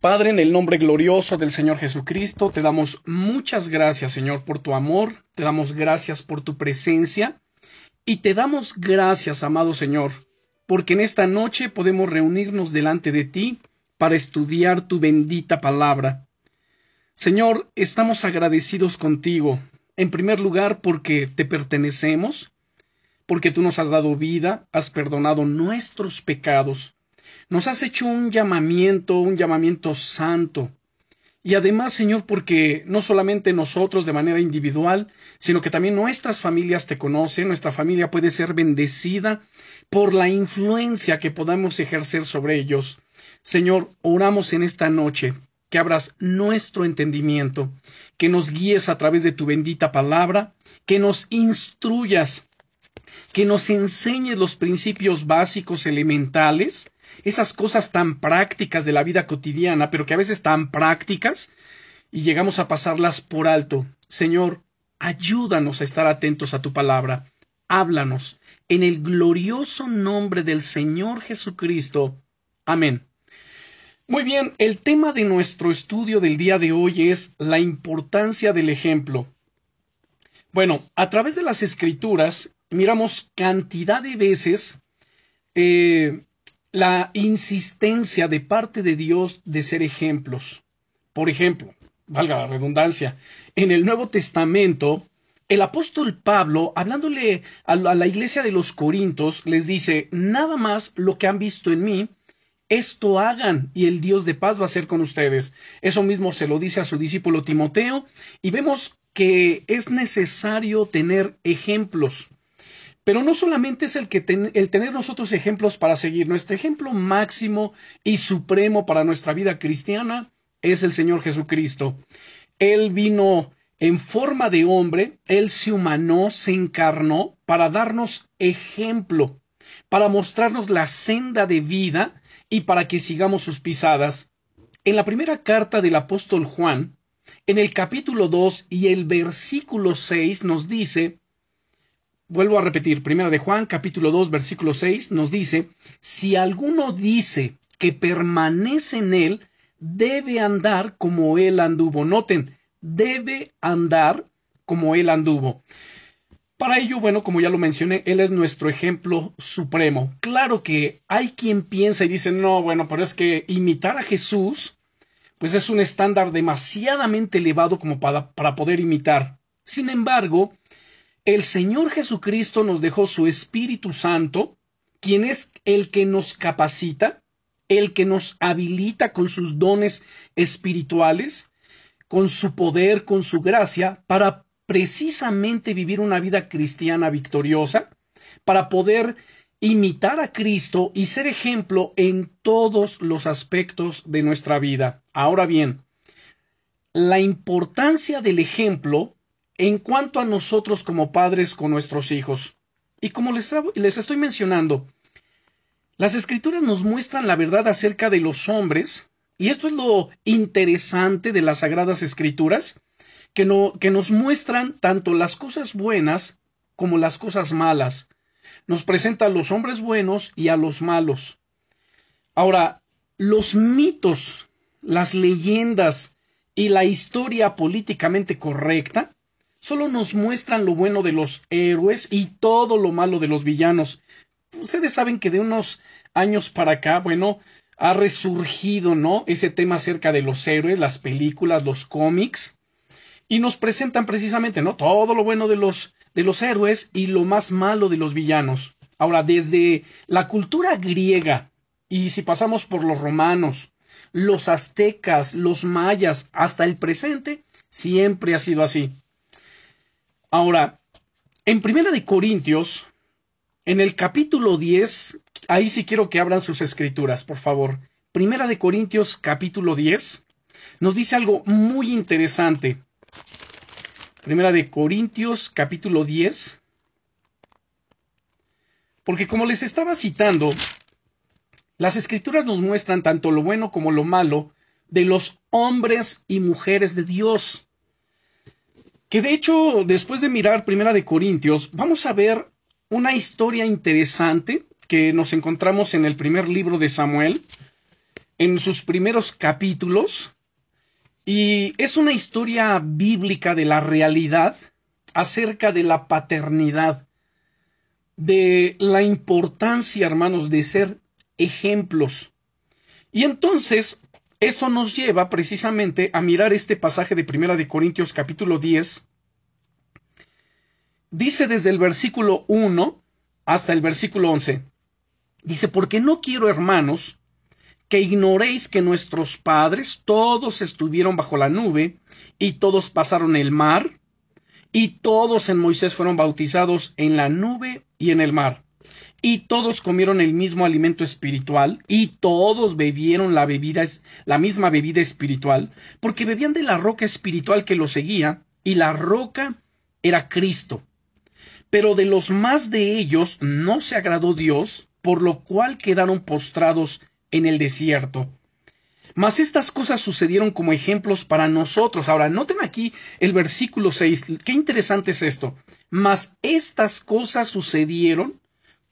Padre, en el nombre glorioso del Señor Jesucristo, te damos muchas gracias, Señor, por tu amor, te damos gracias por tu presencia y te damos gracias, amado Señor, porque en esta noche podemos reunirnos delante de ti para estudiar tu bendita palabra. Señor, estamos agradecidos contigo, en primer lugar porque te pertenecemos, porque tú nos has dado vida, has perdonado nuestros pecados, nos has hecho un llamamiento, un llamamiento santo. Y además, Señor, porque no solamente nosotros de manera individual, sino que también nuestras familias te conocen, nuestra familia puede ser bendecida por la influencia que podamos ejercer sobre ellos. Señor, oramos en esta noche que abras nuestro entendimiento, que nos guíes a través de tu bendita palabra, que nos instruyas, que nos enseñes los principios básicos elementales, esas cosas tan prácticas de la vida cotidiana, pero que a veces tan prácticas, y llegamos a pasarlas por alto. Señor, ayúdanos a estar atentos a tu palabra. Háblanos en el glorioso nombre del Señor Jesucristo. Amén. Muy bien, el tema de nuestro estudio del día de hoy es la importancia del ejemplo. Bueno, a través de las escrituras miramos cantidad de veces eh, la insistencia de parte de Dios de ser ejemplos. Por ejemplo, valga la redundancia, en el Nuevo Testamento, el apóstol Pablo, hablándole a la iglesia de los Corintios, les dice, nada más lo que han visto en mí, esto hagan y el Dios de paz va a ser con ustedes. Eso mismo se lo dice a su discípulo Timoteo y vemos que es necesario tener ejemplos. Pero no solamente es el, que el tener nosotros ejemplos para seguir. Nuestro ejemplo máximo y supremo para nuestra vida cristiana es el Señor Jesucristo. Él vino en forma de hombre, Él se humanó, se encarnó para darnos ejemplo, para mostrarnos la senda de vida y para que sigamos sus pisadas. En la primera carta del apóstol Juan, en el capítulo 2 y el versículo 6 nos dice, vuelvo a repetir, primera de Juan, capítulo 2, versículo 6, nos dice, si alguno dice que permanece en él, debe andar como él anduvo. Noten, debe andar como él anduvo. Para ello, bueno, como ya lo mencioné, Él es nuestro ejemplo supremo. Claro que hay quien piensa y dice, no, bueno, pero es que imitar a Jesús, pues es un estándar demasiadamente elevado como para, para poder imitar. Sin embargo, el Señor Jesucristo nos dejó su Espíritu Santo, quien es el que nos capacita, el que nos habilita con sus dones espirituales, con su poder, con su gracia, para precisamente vivir una vida cristiana victoriosa, para poder imitar a Cristo y ser ejemplo en todos los aspectos de nuestra vida. Ahora bien, la importancia del ejemplo en cuanto a nosotros como padres con nuestros hijos. Y como les, les estoy mencionando, las escrituras nos muestran la verdad acerca de los hombres, y esto es lo interesante de las sagradas escrituras, que, no, que nos muestran tanto las cosas buenas como las cosas malas. Nos presenta a los hombres buenos y a los malos. Ahora, los mitos, las leyendas y la historia políticamente correcta solo nos muestran lo bueno de los héroes y todo lo malo de los villanos. Ustedes saben que de unos años para acá, bueno, ha resurgido, ¿no? Ese tema acerca de los héroes, las películas, los cómics y nos presentan precisamente, ¿no? Todo lo bueno de los, de los héroes y lo más malo de los villanos. Ahora, desde la cultura griega, y si pasamos por los romanos, los aztecas, los mayas, hasta el presente, siempre ha sido así. Ahora, en Primera de Corintios, en el capítulo 10, ahí sí quiero que abran sus escrituras, por favor. Primera de Corintios, capítulo 10, nos dice algo muy interesante. Primera de Corintios capítulo 10. Porque como les estaba citando, las escrituras nos muestran tanto lo bueno como lo malo de los hombres y mujeres de Dios. Que de hecho, después de mirar Primera de Corintios, vamos a ver una historia interesante que nos encontramos en el primer libro de Samuel, en sus primeros capítulos y es una historia bíblica de la realidad acerca de la paternidad, de la importancia, hermanos, de ser ejemplos. Y entonces, eso nos lleva precisamente a mirar este pasaje de Primera de Corintios capítulo 10. Dice desde el versículo 1 hasta el versículo 11. Dice, porque no quiero, hermanos, que ignoréis que nuestros padres todos estuvieron bajo la nube y todos pasaron el mar y todos en Moisés fueron bautizados en la nube y en el mar. Y todos comieron el mismo alimento espiritual, y todos bebieron la bebida, la misma bebida espiritual, porque bebían de la roca espiritual que los seguía, y la roca era Cristo. Pero de los más de ellos no se agradó Dios, por lo cual quedaron postrados en el desierto. Mas estas cosas sucedieron como ejemplos para nosotros. Ahora, noten aquí el versículo 6. Qué interesante es esto. Mas estas cosas sucedieron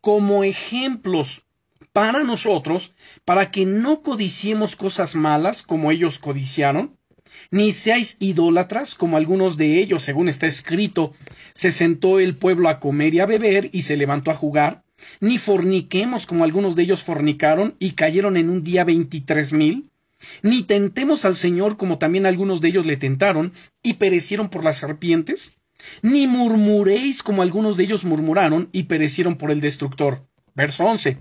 como ejemplos para nosotros, para que no codiciemos cosas malas como ellos codiciaron, ni seáis idólatras como algunos de ellos, según está escrito, se sentó el pueblo a comer y a beber y se levantó a jugar, ni forniquemos como algunos de ellos fornicaron y cayeron en un día veintitrés mil, ni tentemos al Señor como también algunos de ellos le tentaron y perecieron por las serpientes, ni murmuréis como algunos de ellos murmuraron y perecieron por el destructor. Verso 11.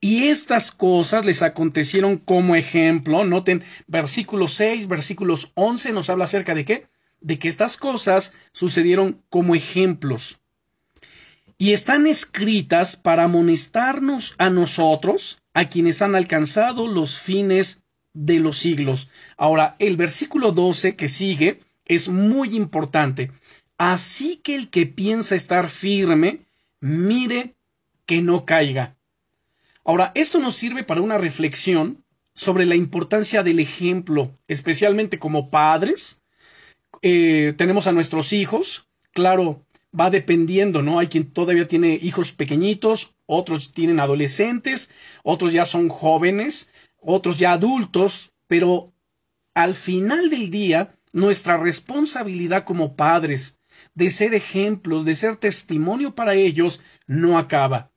Y estas cosas les acontecieron como ejemplo. Noten, versículo 6, versículos 11 nos habla acerca de qué? De que estas cosas sucedieron como ejemplos. Y están escritas para amonestarnos a nosotros, a quienes han alcanzado los fines de los siglos. Ahora, el versículo 12 que sigue es muy importante. Así que el que piensa estar firme, mire que no caiga. Ahora, esto nos sirve para una reflexión sobre la importancia del ejemplo, especialmente como padres. Eh, tenemos a nuestros hijos, claro, va dependiendo, ¿no? Hay quien todavía tiene hijos pequeñitos, otros tienen adolescentes, otros ya son jóvenes, otros ya adultos, pero al final del día, nuestra responsabilidad como padres de ser ejemplos, de ser testimonio para ellos, no acaba.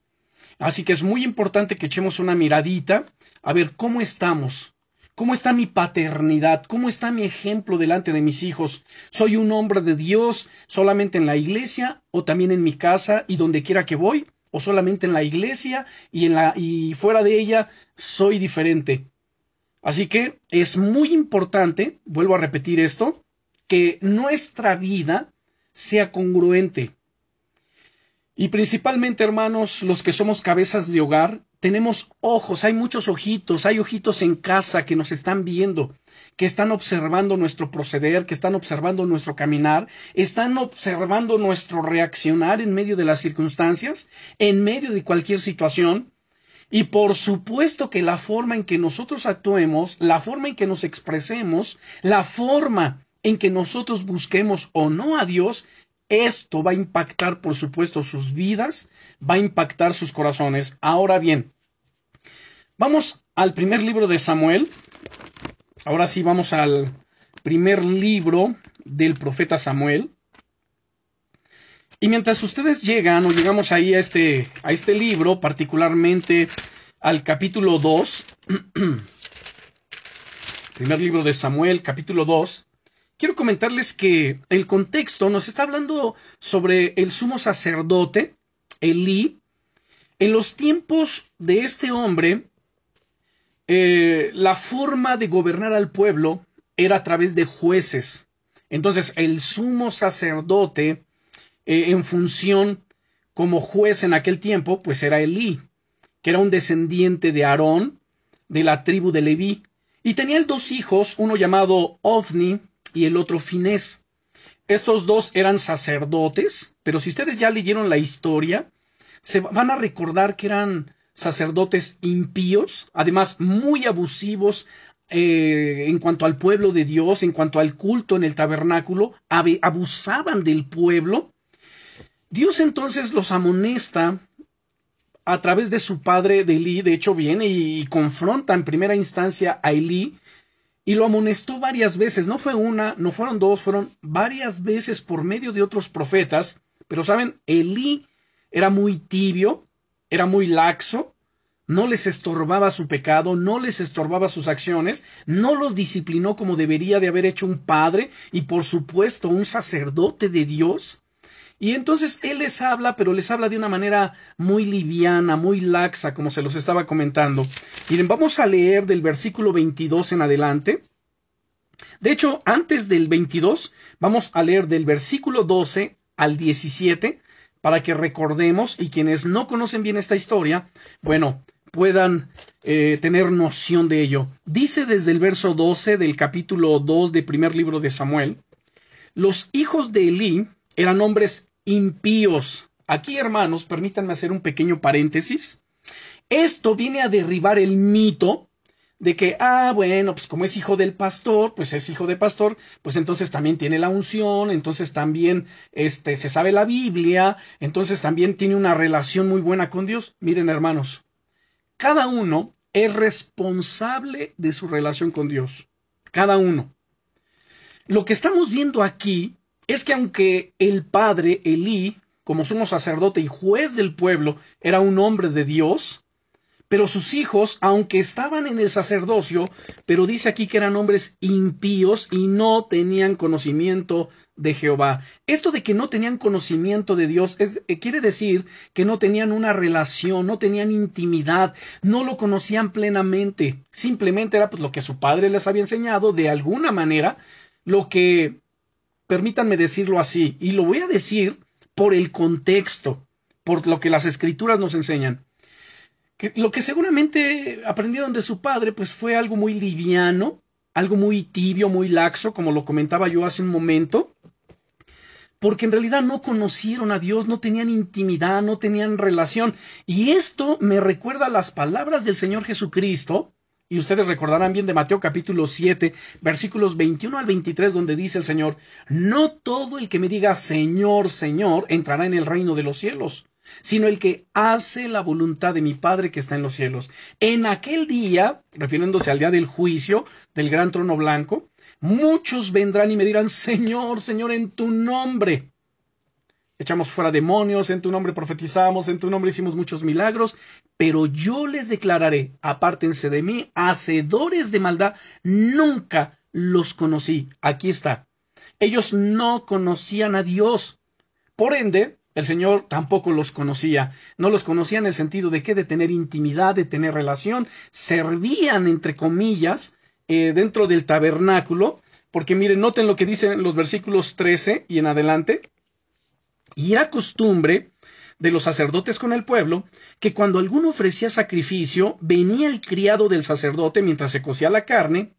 Así que es muy importante que echemos una miradita a ver cómo estamos, cómo está mi paternidad, cómo está mi ejemplo delante de mis hijos. ¿Soy un hombre de Dios solamente en la iglesia o también en mi casa y donde quiera que voy? ¿O solamente en la iglesia y, en la, y fuera de ella soy diferente. Así que es muy importante, vuelvo a repetir esto, que nuestra vida sea congruente. Y principalmente, hermanos, los que somos cabezas de hogar, tenemos ojos, hay muchos ojitos, hay ojitos en casa que nos están viendo, que están observando nuestro proceder, que están observando nuestro caminar, están observando nuestro reaccionar en medio de las circunstancias, en medio de cualquier situación, y por supuesto que la forma en que nosotros actuemos, la forma en que nos expresemos, la forma en que nosotros busquemos o no a Dios, esto va a impactar, por supuesto, sus vidas, va a impactar sus corazones. Ahora bien, vamos al primer libro de Samuel. Ahora sí, vamos al primer libro del profeta Samuel. Y mientras ustedes llegan o llegamos ahí a este, a este libro, particularmente al capítulo 2, primer libro de Samuel, capítulo 2, quiero comentarles que el contexto nos está hablando sobre el sumo sacerdote, Elí. En los tiempos de este hombre, eh, la forma de gobernar al pueblo era a través de jueces. Entonces, el sumo sacerdote eh, en función como juez en aquel tiempo, pues era Elí, que era un descendiente de Aarón, de la tribu de Leví, y tenía dos hijos, uno llamado Ofni y el otro Finés. Estos dos eran sacerdotes, pero si ustedes ya leyeron la historia, se van a recordar que eran sacerdotes impíos, además muy abusivos eh, en cuanto al pueblo de Dios, en cuanto al culto en el tabernáculo, abusaban del pueblo Dios entonces los amonesta a través de su padre de Elí, de hecho viene y confronta en primera instancia a Elí y lo amonestó varias veces, no fue una, no fueron dos, fueron varias veces por medio de otros profetas, pero saben, Elí era muy tibio, era muy laxo, no les estorbaba su pecado, no les estorbaba sus acciones, no los disciplinó como debería de haber hecho un padre y por supuesto un sacerdote de Dios. Y entonces él les habla, pero les habla de una manera muy liviana, muy laxa, como se los estaba comentando. Miren, vamos a leer del versículo 22 en adelante. De hecho, antes del 22, vamos a leer del versículo 12 al 17, para que recordemos y quienes no conocen bien esta historia, bueno, puedan eh, tener noción de ello. Dice desde el verso 12 del capítulo 2 del primer libro de Samuel, los hijos de Elí eran hombres impíos. Aquí, hermanos, permítanme hacer un pequeño paréntesis. Esto viene a derribar el mito de que, ah, bueno, pues como es hijo del pastor, pues es hijo de pastor, pues entonces también tiene la unción, entonces también este, se sabe la Biblia, entonces también tiene una relación muy buena con Dios. Miren, hermanos, cada uno es responsable de su relación con Dios. Cada uno. Lo que estamos viendo aquí es que aunque el padre Elí, como sumo sacerdote y juez del pueblo, era un hombre de Dios, pero sus hijos, aunque estaban en el sacerdocio, pero dice aquí que eran hombres impíos y no tenían conocimiento de Jehová. Esto de que no tenían conocimiento de Dios es, eh, quiere decir que no tenían una relación, no tenían intimidad, no lo conocían plenamente. Simplemente era pues, lo que su padre les había enseñado de alguna manera, lo que permítanme decirlo así, y lo voy a decir por el contexto, por lo que las escrituras nos enseñan. Que lo que seguramente aprendieron de su padre, pues fue algo muy liviano, algo muy tibio, muy laxo, como lo comentaba yo hace un momento, porque en realidad no conocieron a Dios, no tenían intimidad, no tenían relación. Y esto me recuerda las palabras del Señor Jesucristo, y ustedes recordarán bien de Mateo capítulo 7, versículos 21 al 23, donde dice el Señor, no todo el que me diga Señor, Señor, entrará en el reino de los cielos, sino el que hace la voluntad de mi Padre que está en los cielos. En aquel día, refiriéndose al día del juicio del gran trono blanco, muchos vendrán y me dirán, Señor, Señor, en tu nombre echamos fuera demonios, en tu nombre profetizamos, en tu nombre hicimos muchos milagros, pero yo les declararé, apártense de mí, hacedores de maldad, nunca los conocí. Aquí está. Ellos no conocían a Dios. Por ende, el Señor tampoco los conocía. No los conocía en el sentido de que de tener intimidad, de tener relación. Servían, entre comillas, eh, dentro del tabernáculo. Porque miren, noten lo que dicen los versículos 13 y en adelante. Y era costumbre de los sacerdotes con el pueblo que cuando alguno ofrecía sacrificio, venía el criado del sacerdote mientras se cocía la carne,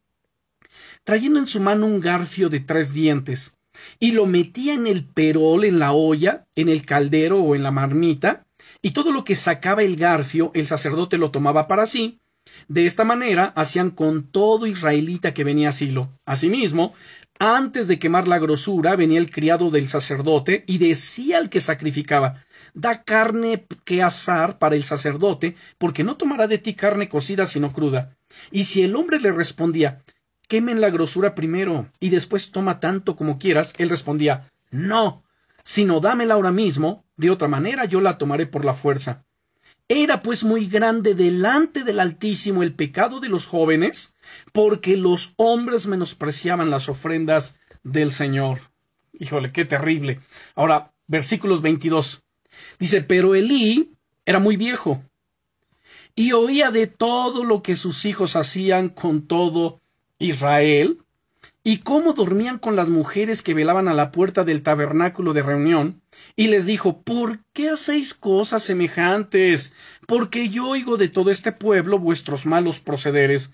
trayendo en su mano un garfio de tres dientes, y lo metía en el perol, en la olla, en el caldero o en la marmita, y todo lo que sacaba el garfio el sacerdote lo tomaba para sí, de esta manera hacían con todo israelita que venía a Silo. Asimismo, antes de quemar la grosura, venía el criado del sacerdote y decía al que sacrificaba Da carne que asar para el sacerdote, porque no tomará de ti carne cocida sino cruda. Y si el hombre le respondía Quemen la grosura primero y después toma tanto como quieras, él respondía No, sino dámela ahora mismo, de otra manera yo la tomaré por la fuerza. Era pues muy grande delante del Altísimo el pecado de los jóvenes, porque los hombres menospreciaban las ofrendas del Señor. Híjole, qué terrible. Ahora, versículos 22. Dice, pero Elí era muy viejo y oía de todo lo que sus hijos hacían con todo Israel y cómo dormían con las mujeres que velaban a la puerta del tabernáculo de reunión, y les dijo ¿Por qué hacéis cosas semejantes? Porque yo oigo de todo este pueblo vuestros malos procederes.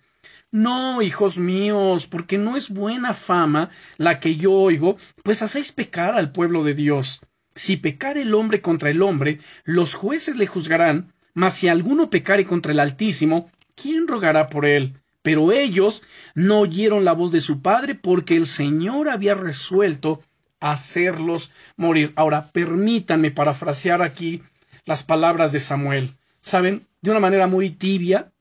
No, hijos míos, porque no es buena fama la que yo oigo, pues hacéis pecar al pueblo de Dios. Si pecar el hombre contra el hombre, los jueces le juzgarán, mas si alguno pecare contra el Altísimo, ¿quién rogará por él? Pero ellos no oyeron la voz de su padre porque el Señor había resuelto hacerlos morir. Ahora, permítanme parafrasear aquí las palabras de Samuel. ¿saben? De una manera muy tibia.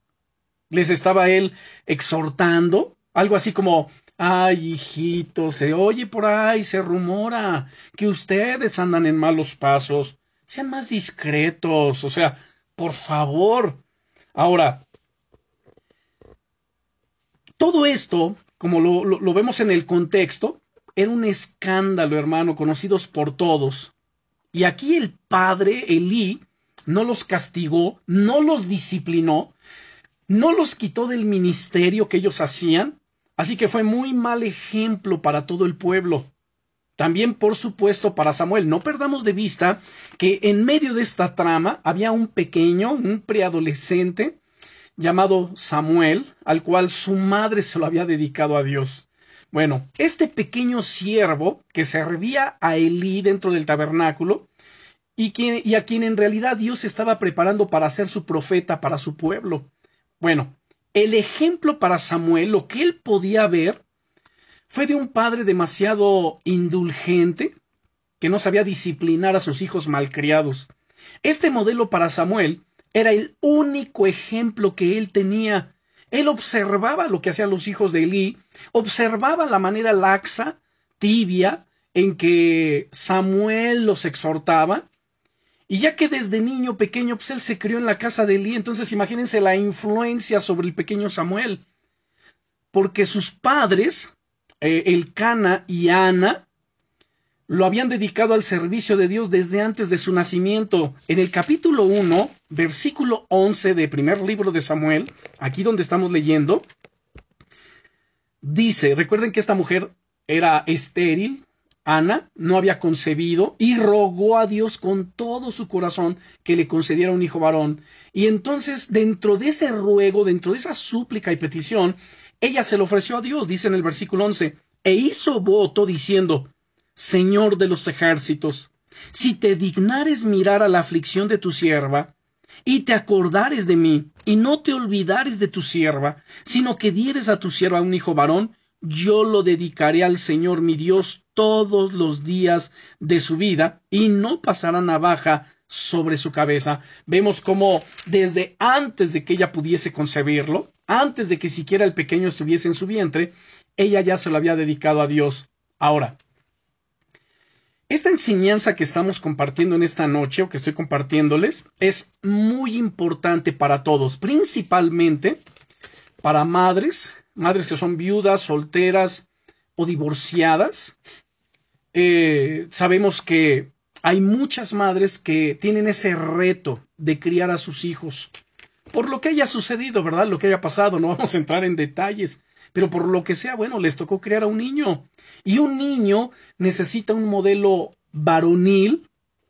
Les estaba él exhortando, algo así como, ay, hijito, se oye por ahí, se rumora que ustedes andan en malos pasos. Sean más discretos, o sea, por favor. Ahora, todo esto, como lo, lo, vemos en el contexto, era un escándalo, hermano, conocidos por todos. Y aquí el padre, Elí, no los castigó, no los disciplinó, no los quitó del ministerio que ellos hacían, así que fue muy mal ejemplo para todo el pueblo. También, por supuesto, para Samuel. No perdamos de vista que en medio de esta trama había un pequeño, un preadolescente, llamado Samuel, al cual su madre se lo había dedicado a Dios. Bueno, este pequeño siervo que servía a Elí dentro del tabernáculo y, y a quien en realidad Dios estaba preparando para ser su profeta para su pueblo. Bueno, el ejemplo para Samuel, lo que él podía ver, fue de un padre demasiado indulgente que no sabía disciplinar a sus hijos malcriados. Este modelo para Samuel era el único ejemplo que él tenía. Él observaba lo que hacían los hijos de Elí, observaba la manera laxa, tibia, en que Samuel los exhortaba, y ya que desde niño pequeño, pues él se crió en la casa de Elí, entonces imagínense la influencia sobre el pequeño Samuel, porque sus padres, eh, el Cana y Ana, lo habían dedicado al servicio de Dios desde antes de su nacimiento. En el capítulo 1, versículo 11 de primer libro de Samuel, aquí donde estamos leyendo, dice, recuerden que esta mujer era estéril, Ana, no había concebido y rogó a Dios con todo su corazón que le concediera un hijo varón. Y entonces, dentro de ese ruego, dentro de esa súplica y petición, ella se lo ofreció a Dios, dice en el versículo 11, e hizo voto diciendo, Señor de los ejércitos, si te dignares mirar a la aflicción de tu sierva, y te acordares de mí, y no te olvidares de tu sierva, sino que dieres a tu sierva un hijo varón, yo lo dedicaré al Señor mi Dios todos los días de su vida, y no pasará navaja sobre su cabeza. Vemos cómo desde antes de que ella pudiese concebirlo, antes de que siquiera el pequeño estuviese en su vientre, ella ya se lo había dedicado a Dios. Ahora, esta enseñanza que estamos compartiendo en esta noche o que estoy compartiéndoles es muy importante para todos, principalmente para madres, madres que son viudas, solteras o divorciadas. Eh, sabemos que hay muchas madres que tienen ese reto de criar a sus hijos. Por lo que haya sucedido, ¿verdad? Lo que haya pasado, no vamos a entrar en detalles pero por lo que sea, bueno, les tocó crear a un niño. Y un niño necesita un modelo varonil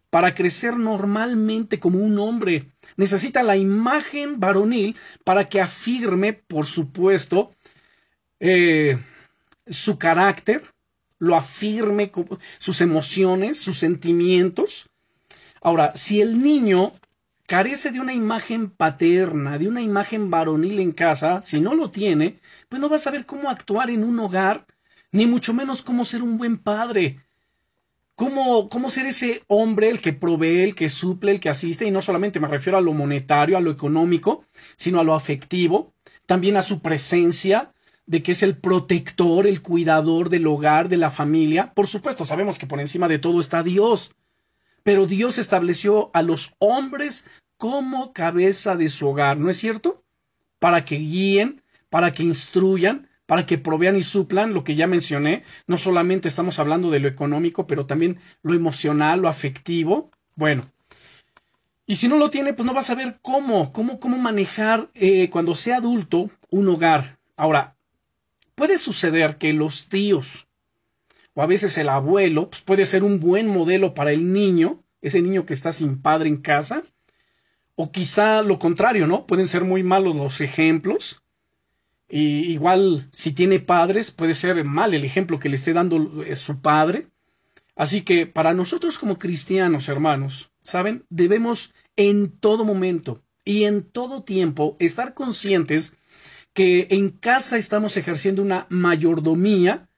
para crecer normalmente como un hombre. Necesita la imagen varonil para que afirme, por supuesto, eh, su carácter, lo afirme, sus emociones, sus sentimientos. Ahora, si el niño carece de una imagen paterna, de una imagen varonil en casa, si no lo tiene, pues no va a saber cómo actuar en un hogar, ni mucho menos cómo ser un buen padre. Cómo, cómo ser ese hombre, el que provee, el que suple, el que asiste, y no solamente me refiero a lo monetario, a lo económico, sino a lo afectivo, también a su presencia, de que es el protector, el cuidador del hogar, de la familia. Por supuesto, sabemos que por encima de todo está Dios, pero Dios estableció a los hombres como cabeza de su hogar, ¿no es cierto? Para que guíen, para que instruyan, para que provean y suplan lo que ya mencioné. No solamente estamos hablando de lo económico, pero también lo emocional, lo afectivo. Bueno. Y si no lo tiene, pues no va a saber cómo, cómo, cómo manejar eh, cuando sea adulto un hogar. Ahora, puede suceder que los tíos, o a veces el abuelo, pues puede ser un buen modelo para el niño, ese niño que está sin padre en casa, o quizá lo contrario, ¿no? Pueden ser muy malos los ejemplos. Y igual, si tiene padres, puede ser mal el ejemplo que le esté dando eh, su padre. Así que para nosotros como cristianos, hermanos, ¿saben? Debemos en todo momento y en todo tiempo estar conscientes que en casa estamos ejerciendo una mayordomía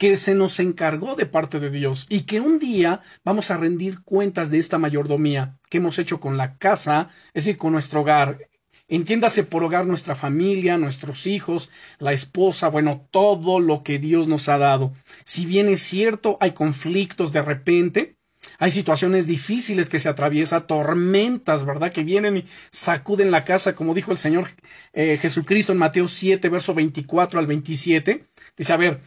que se nos encargó de parte de Dios y que un día vamos a rendir cuentas de esta mayordomía que hemos hecho con la casa, es decir, con nuestro hogar. Entiéndase por hogar nuestra familia, nuestros hijos, la esposa, bueno, todo lo que Dios nos ha dado. Si bien es cierto, hay conflictos de repente, hay situaciones difíciles que se atraviesan, tormentas, ¿verdad? Que vienen y sacuden la casa, como dijo el Señor eh, Jesucristo en Mateo 7, verso 24 al 27. Dice, a ver,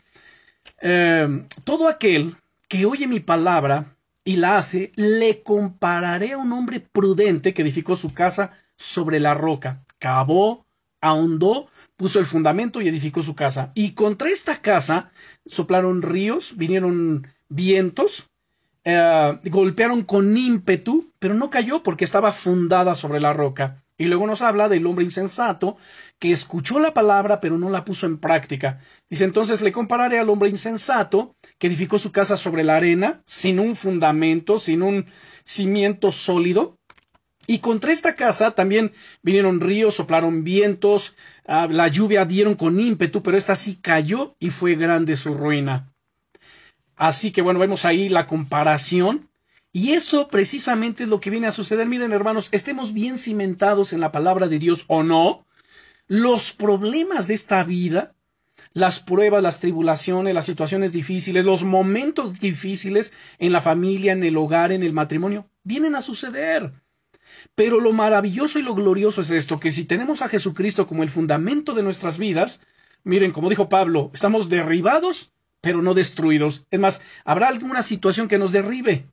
eh, todo aquel que oye mi palabra y la hace, le compararé a un hombre prudente que edificó su casa sobre la roca, cavó, ahondó, puso el fundamento y edificó su casa. Y contra esta casa soplaron ríos, vinieron vientos, eh, golpearon con ímpetu, pero no cayó porque estaba fundada sobre la roca. Y luego nos habla del hombre insensato que escuchó la palabra pero no la puso en práctica. Dice entonces le compararé al hombre insensato que edificó su casa sobre la arena, sin un fundamento, sin un cimiento sólido. Y contra esta casa también vinieron ríos, soplaron vientos, ah, la lluvia dieron con ímpetu, pero esta sí cayó y fue grande su ruina. Así que bueno, vemos ahí la comparación. Y eso precisamente es lo que viene a suceder. Miren, hermanos, estemos bien cimentados en la palabra de Dios o no, los problemas de esta vida, las pruebas, las tribulaciones, las situaciones difíciles, los momentos difíciles en la familia, en el hogar, en el matrimonio, vienen a suceder. Pero lo maravilloso y lo glorioso es esto, que si tenemos a Jesucristo como el fundamento de nuestras vidas, miren, como dijo Pablo, estamos derribados pero no destruidos. Es más, habrá alguna situación que nos derribe,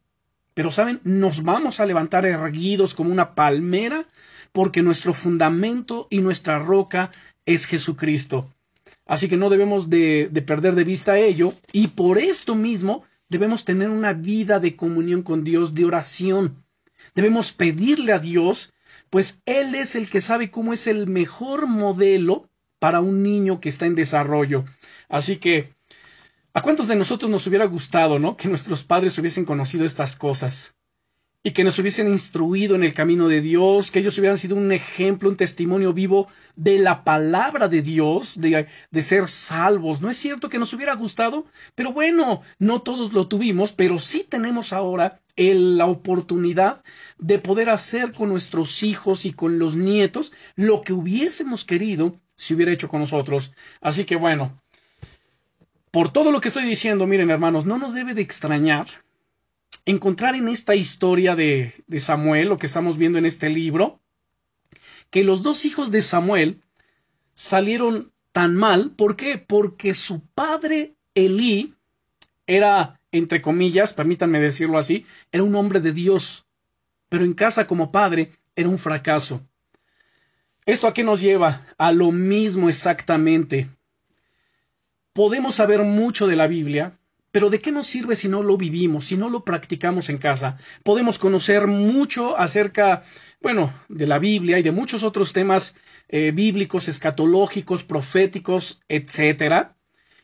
pero saben, nos vamos a levantar erguidos como una palmera, porque nuestro fundamento y nuestra roca es Jesucristo. Así que no debemos de, de perder de vista ello, y por esto mismo debemos tener una vida de comunión con Dios, de oración. Debemos pedirle a Dios, pues Él es el que sabe cómo es el mejor modelo para un niño que está en desarrollo. Así que ¿A cuántos de nosotros nos hubiera gustado, ¿no? Que nuestros padres hubiesen conocido estas cosas y que nos hubiesen instruido en el camino de Dios, que ellos hubieran sido un ejemplo, un testimonio vivo de la palabra de Dios, de, de, ser salvos. ¿No es cierto que nos hubiera gustado? Pero bueno, no todos lo tuvimos, pero sí tenemos ahora la oportunidad de poder hacer con nuestros hijos y con los nietos lo que hubiésemos querido si hubiera hecho con nosotros. Así que bueno, por todo lo que estoy diciendo, miren hermanos, no nos debe de extrañar encontrar en esta historia de, de Samuel, lo que estamos viendo en este libro, que los dos hijos de Samuel salieron tan mal. ¿Por qué? Porque su padre Elí era, entre comillas, permítanme decirlo así, era un hombre de Dios, pero en casa como padre era un fracaso. ¿Esto a qué nos lleva? A lo mismo exactamente podemos saber mucho de la Biblia, pero ¿de qué nos sirve si no lo vivimos, si no lo practicamos en casa? Podemos conocer mucho acerca, bueno, de la Biblia y de muchos otros temas eh, bíblicos, escatológicos, proféticos, etcétera,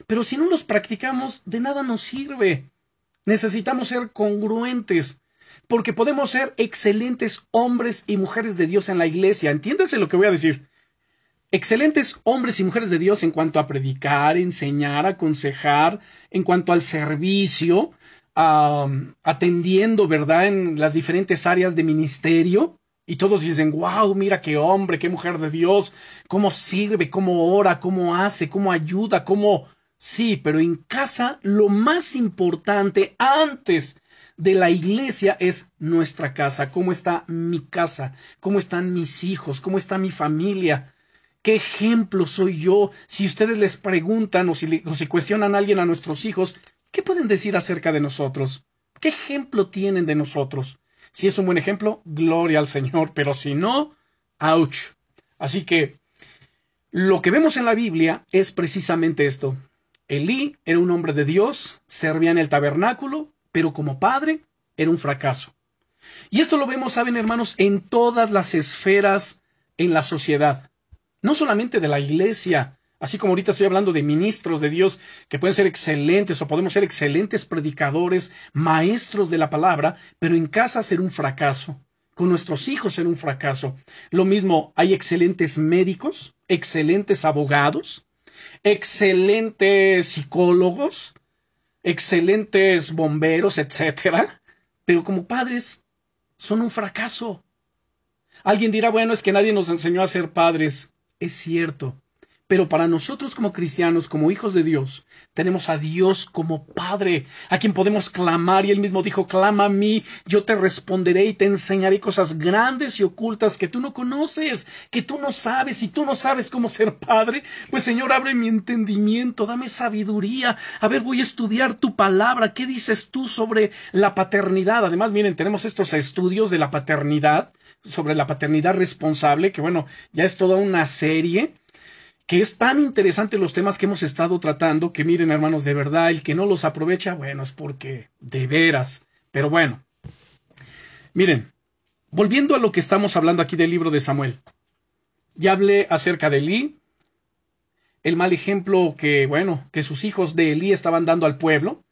pero si no los practicamos, de nada nos sirve. Necesitamos ser congruentes, porque podemos ser excelentes hombres y mujeres de Dios en la iglesia. Entiéndase lo que voy a decir excelentes hombres y mujeres de Dios en cuanto a predicar, enseñar, aconsejar, en cuanto al servicio, atendiendo, ¿verdad?, en las diferentes áreas de ministerio. Y todos dicen, wow, mira qué hombre, qué mujer de Dios, cómo sirve, cómo ora, cómo hace, cómo ayuda, cómo... Sí, pero en casa lo más importante antes de la iglesia es nuestra casa, cómo está mi casa, cómo están mis hijos, cómo está mi familia, ¿Qué ejemplo soy yo? Si ustedes les preguntan o si, cuestionan a alguien a nuestros hijos, ¿qué pueden decir acerca de nosotros? ¿Qué ejemplo tienen de nosotros? Si es un buen ejemplo, gloria al Señor, pero si no, ouch. Así que lo que vemos en la Biblia es precisamente esto. Elí era un hombre de Dios, servía en el tabernáculo, pero como padre era un fracaso. Y esto lo vemos, saben hermanos, en todas las esferas en la sociedad no solamente de la iglesia, así como ahorita estoy hablando de ministros de Dios que pueden ser excelentes o podemos ser excelentes predicadores, maestros de la palabra, pero en casa ser un fracaso, con nuestros hijos ser un fracaso. Lo mismo, hay excelentes médicos, excelentes abogados, excelentes psicólogos, excelentes bomberos, etcétera, pero como padres son un fracaso. Alguien dirá, bueno, es que nadie nos enseñó a ser padres. Es cierto. Pero para nosotros como cristianos, como hijos de Dios, tenemos a Dios como Padre, a quien podemos clamar, y él mismo dijo, clama a mí, yo te responderé y te enseñaré cosas grandes y ocultas que tú no conoces, que tú no sabes, y tú no sabes cómo ser Padre, pues Señor, abre mi entendimiento, dame sabiduría, a ver, voy a estudiar tu palabra, ¿qué dices tú sobre la paternidad? Además, miren, tenemos estos estudios de la paternidad, sobre la paternidad responsable, que bueno, ya es toda una serie, que es tan interesante los temas que hemos estado tratando que miren hermanos, de verdad, el que no los aprovecha, bueno, es porque de veras. Pero bueno, miren, volviendo a lo que estamos hablando aquí del libro de Samuel, ya hablé acerca de Elí, el mal ejemplo que, bueno, que sus hijos de Elí estaban dando al pueblo,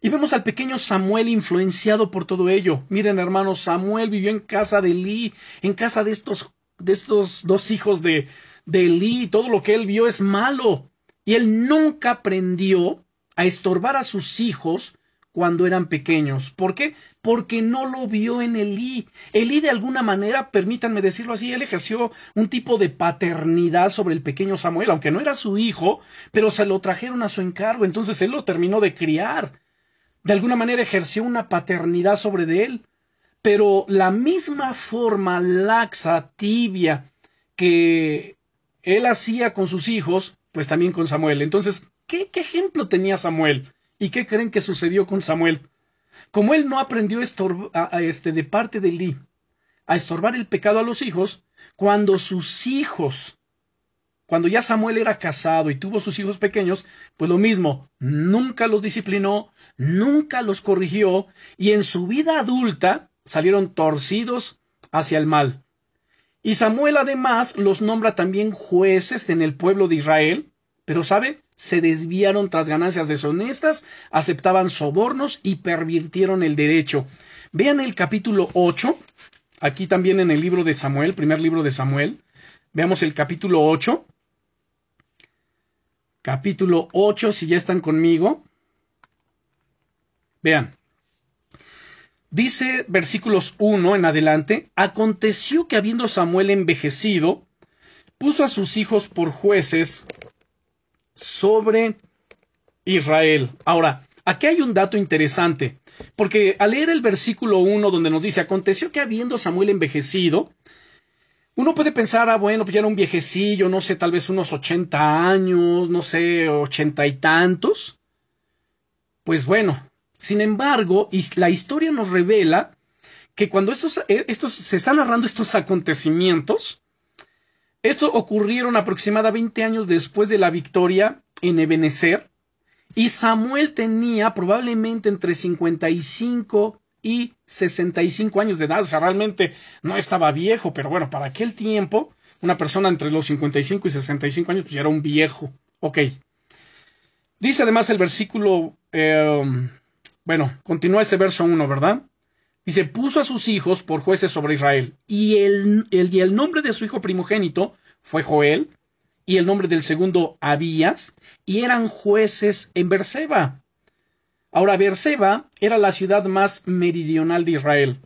y vemos al pequeño Samuel influenciado por todo ello. Miren, hermanos, Samuel vivió en casa de Elí, en casa de estos, de estos dos hijos de, de Elí, todo lo que él vio es malo. Y él nunca aprendió a estorbar a sus hijos cuando eran pequeños. ¿Por qué? Porque no lo vio en Elí. Elí de alguna manera, permítanme decirlo así, él ejerció un tipo de paternidad sobre el pequeño Samuel, aunque no era su hijo, pero se lo trajeron a su encargo, entonces él lo terminó de criar. De alguna manera ejerció una paternidad sobre de él. Pero la misma forma laxa, tibia, que él hacía con sus hijos, pues también con Samuel. Entonces, ¿qué, ejemplo tenía Samuel? ¿Y qué creen que sucedió con Samuel? Como él no aprendió a, este, de parte de Eli a estorbar el pecado a los hijos, cuando sus hijos, cuando ya Samuel era casado y tuvo sus hijos pequeños, pues lo mismo, nunca los disciplinó, nunca los corrigió, y en su vida adulta salieron torcidos hacia el mal. Y Samuel además los nombra también jueces en el pueblo de Israel, pero ¿sabe? Se desviaron tras ganancias deshonestas, aceptaban sobornos y pervirtieron el derecho. Vean el capítulo 8, aquí también en el libro de Samuel, primer libro de Samuel. Veamos el capítulo 8. Capítulo 8, si ya están conmigo. Vean. Dice versículos 1 en adelante, aconteció que habiendo Samuel envejecido, puso a sus hijos por jueces sobre Israel. Ahora, aquí hay un dato interesante, porque al leer el versículo 1 donde nos dice, aconteció que habiendo Samuel envejecido, uno puede pensar, ah, bueno, pues ya era un viejecillo, no sé, tal vez unos 80 años, no sé, ochenta y tantos. Pues bueno, sin embargo, la historia nos revela que cuando estos, eh, estos se están narrando estos acontecimientos, estos ocurrieron aproximadamente 20 años después de la victoria en Ebenezer, y Samuel tenía probablemente entre 55 y 65 años de edad, o sea, realmente no estaba viejo, pero bueno, para aquel tiempo, una persona entre los 55 y 65 años, pues ya era un viejo. Ok. Dice además el versículo eh, bueno, continúa este verso 1, ¿verdad? Dice, puso a sus hijos por jueces sobre Israel, y el, y el nombre de su hijo primogénito fue Joel, y el nombre del segundo Abías, y eran jueces en Berseba. Ahora, Berseba era la ciudad más meridional de Israel.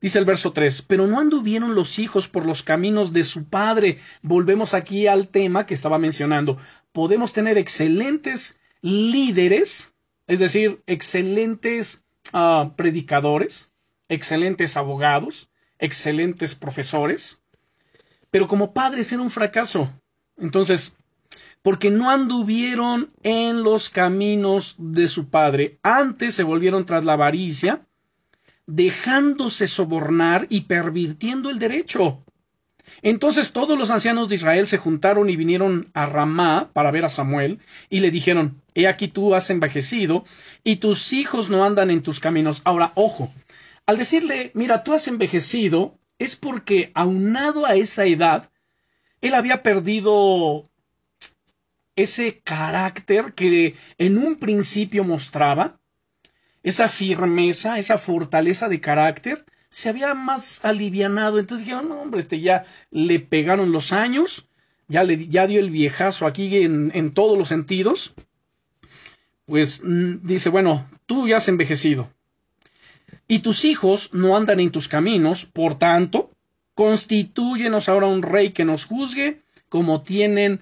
Dice el verso 3, pero no anduvieron los hijos por los caminos de su padre. Volvemos aquí al tema que estaba mencionando. Podemos tener excelentes líderes es decir, excelentes ah, predicadores, excelentes abogados, excelentes profesores, pero como padres era un fracaso. Entonces, porque no anduvieron en los caminos de su padre, antes se volvieron tras la avaricia, dejándose sobornar y pervirtiendo el derecho. Entonces todos los ancianos de Israel se juntaron y vinieron a Ramá para ver a Samuel, y le dijeron He aquí tú has envejecido, y tus hijos no andan en tus caminos. Ahora, ojo, al decirle, mira, tú has envejecido, es porque aunado a esa edad, él había perdido ese carácter que en un principio mostraba, esa firmeza, esa fortaleza de carácter, se había más alivianado. Entonces dijeron, no, hombre, este ya le pegaron los años, ya le ya dio el viejazo aquí en, en todos los sentidos. pues mm, dice, bueno, tú ya has envejecido y tus hijos no andan en tus caminos, por tanto, constitúyenos ahora un rey que nos juzgue como tienen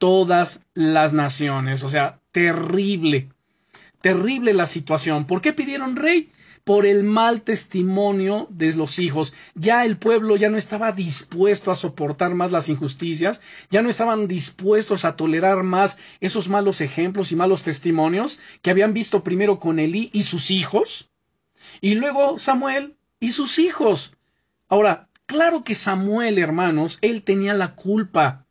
todas las naciones. O sea, terrible, terrible la situación. ¿Por qué pidieron rey? por el mal testimonio de los hijos. Ya el pueblo ya no estaba dispuesto a soportar más las injusticias, ya no estaban dispuestos a tolerar más esos malos ejemplos y malos testimonios que habían visto primero con Elí y sus hijos, y luego Samuel y sus hijos. Ahora, claro que Samuel, hermanos, él tenía la culpa.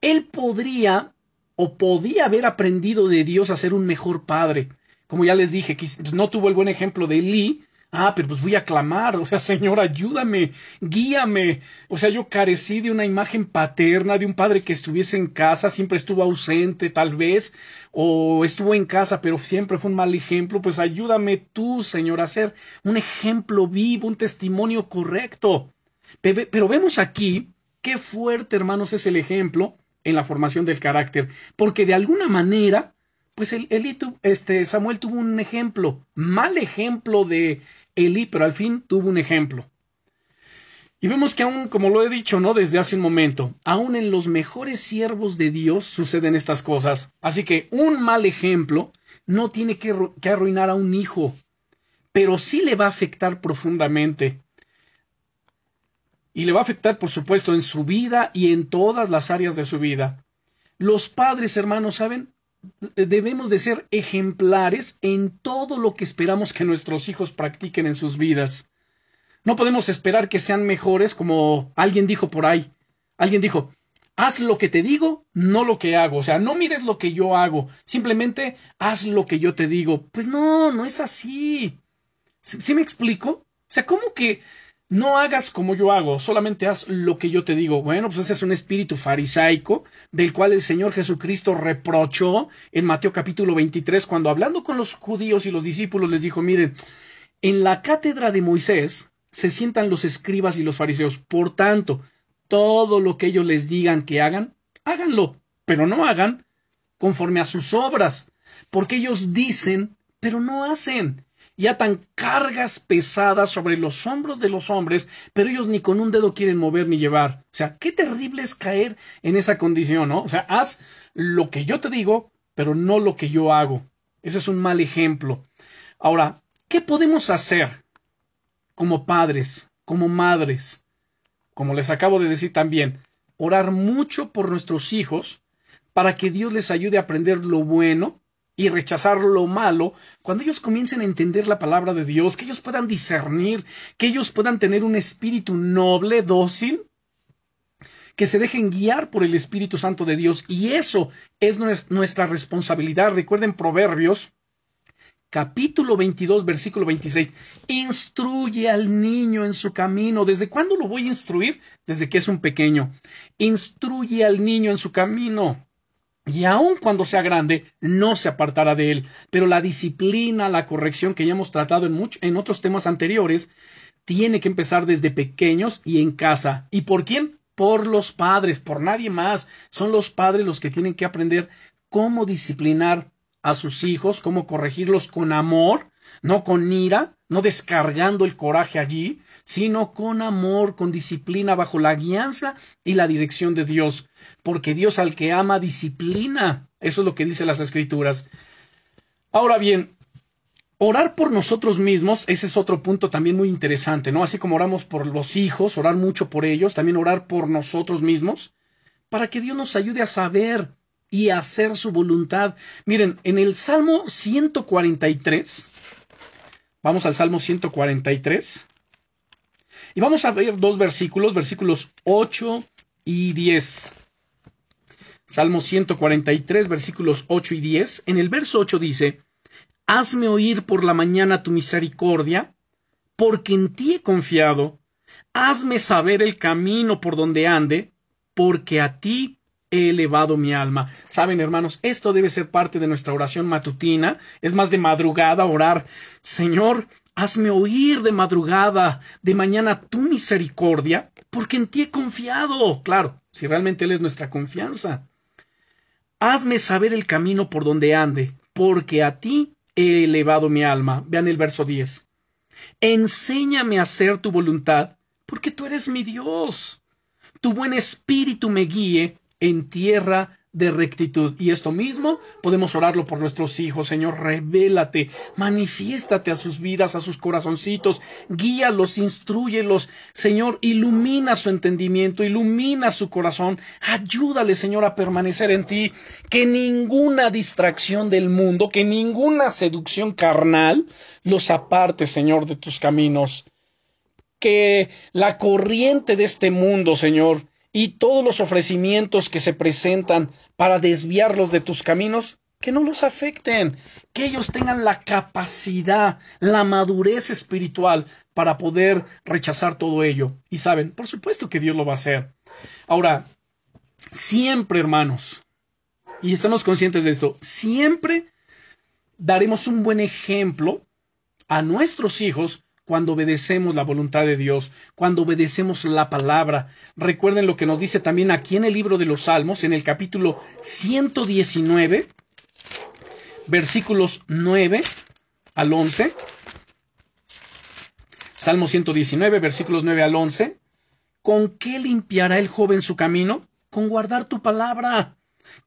Él podría o podía haber aprendido de Dios a ser un mejor padre como ya les dije, no tuvo el buen ejemplo de Lee. Ah, pero pues voy a clamar, o sea, Señor, ayúdame, guíame. O sea, yo carecí de una imagen paterna, de un padre que estuviese en casa, siempre estuvo ausente, tal vez, o estuvo en casa, pero siempre fue un mal ejemplo. Pues ayúdame tú, Señor, a ser un ejemplo vivo, un testimonio correcto. Pero vemos aquí qué fuerte, hermanos, es el ejemplo en la formación del carácter, porque de alguna manera pues el, este, Samuel tuvo un ejemplo, mal ejemplo de Eli, pero al fin tuvo un ejemplo. Y vemos que aún, como lo he dicho, ¿no? Desde hace un momento, aún en los mejores siervos de Dios suceden estas cosas. Así que un mal ejemplo no tiene que, que arruinar a un hijo, pero sí le va a afectar profundamente. Y le va a afectar, por supuesto, en su vida y en todas las áreas de su vida. Los padres, hermanos, ¿saben? debemos de ser ejemplares en todo lo que esperamos que nuestros hijos practiquen en sus vidas. No podemos esperar que sean mejores como alguien dijo por ahí. Alguien dijo, haz lo que te digo, no lo que hago. O sea, no mires lo que yo hago, simplemente haz lo que yo te digo. Pues no, no es así. ¿Sí, me explico? O sea, ¿cómo que no hagas como yo hago, solamente haz lo que yo te digo. Bueno, pues ese es un espíritu farisaico del cual el Señor Jesucristo reprochó en Mateo capítulo 23 cuando hablando con los judíos y los discípulos les dijo, miren, en la cátedra de Moisés se sientan los escribas y los fariseos. Por tanto, todo lo que ellos les digan que hagan, háganlo, pero no hagan conforme a sus obras, porque ellos dicen, pero no hacen y atan cargas pesadas sobre los hombros de los hombres, pero ellos ni con un dedo quieren mover ni llevar. O sea, qué terrible es caer en esa condición, ¿no? O sea, haz lo que yo te digo, pero no lo que yo hago. Ese es un mal ejemplo. Ahora, ¿qué podemos hacer como padres, como madres? Como les acabo de decir también, orar mucho por nuestros hijos para que Dios les ayude a aprender lo bueno y rechazar lo malo, cuando ellos comiencen a entender la palabra de Dios, que ellos puedan discernir, que ellos puedan tener un espíritu noble, dócil, que se dejen guiar por el Espíritu Santo de Dios. Y eso es nuestra responsabilidad. Recuerden Proverbios capítulo 22, versículo 26. Instruye al niño en su camino. ¿Desde cuándo lo voy a instruir? Desde que es un pequeño. Instruye al niño en su camino y aun cuando sea grande, no se apartará de él. Pero la disciplina, la corrección que ya hemos tratado en, en otros temas anteriores, tiene que empezar desde pequeños y en casa. ¿Y por quién? Por los padres, por nadie más. Son los padres los que tienen que aprender cómo disciplinar a sus hijos, cómo corregirlos con amor, no con ira, no descargando el coraje allí, sino con amor, con disciplina, bajo la guianza y la dirección de Dios, porque Dios al que ama disciplina. Eso es lo que dice las escrituras. Ahora bien, orar por nosotros mismos, ese es otro punto también muy interesante, ¿no? Así como oramos por los hijos, orar mucho por ellos, también orar por nosotros mismos, para que Dios nos ayude a saber y a hacer su voluntad. Miren, en el Salmo 143, Vamos al Salmo 143. Y vamos a ver dos versículos, versículos 8 y 10. Salmo 143, versículos 8 y 10. En el verso 8 dice, Hazme oír por la mañana tu misericordia, porque en ti he confiado. Hazme saber el camino por donde ande, porque a ti he elevado mi alma. Saben, hermanos, esto debe ser parte de nuestra oración matutina. Es más de madrugada orar. Señor, hazme oír de madrugada, de mañana tu misericordia, porque en ti he confiado. Claro, si realmente Él es nuestra confianza. Hazme saber el camino por donde ande, porque a ti he elevado mi alma. Vean el verso 10. Enséñame a hacer tu voluntad, porque tú eres mi Dios. Tu buen espíritu me guíe en tierra de rectitud. Y esto mismo podemos orarlo por nuestros hijos. Señor, revélate, manifiéstate a sus vidas, a sus corazoncitos, guíalos, instruyelos. Señor, ilumina su entendimiento, ilumina su corazón. Ayúdale, Señor, a permanecer en ti. Que ninguna distracción del mundo, que ninguna seducción carnal los aparte, Señor, de tus caminos. Que la corriente de este mundo, Señor, y todos los ofrecimientos que se presentan para desviarlos de tus caminos, que no los afecten, que ellos tengan la capacidad, la madurez espiritual para poder rechazar todo ello. Y saben, por supuesto que Dios lo va a hacer. Ahora, siempre, hermanos, y estamos conscientes de esto, siempre daremos un buen ejemplo a nuestros hijos cuando obedecemos la voluntad de Dios, cuando obedecemos la palabra. Recuerden lo que nos dice también aquí en el libro de los Salmos, en el capítulo 119, versículos 9 al 11. Salmo 119, versículos 9 al 11. ¿Con qué limpiará el joven su camino? Con guardar tu palabra.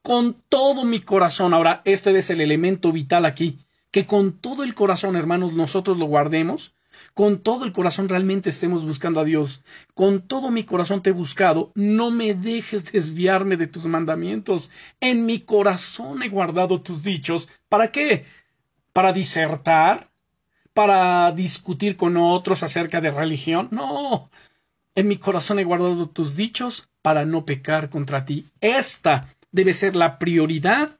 Con todo mi corazón. Ahora, este es el elemento vital aquí. Que con todo el corazón, hermanos, nosotros lo guardemos con todo el corazón realmente estemos buscando a Dios. Con todo mi corazón te he buscado. No me dejes desviarme de tus mandamientos. En mi corazón he guardado tus dichos. ¿Para qué? ¿Para disertar? ¿Para discutir con otros acerca de religión? No. En mi corazón he guardado tus dichos para no pecar contra ti. Esta debe ser la prioridad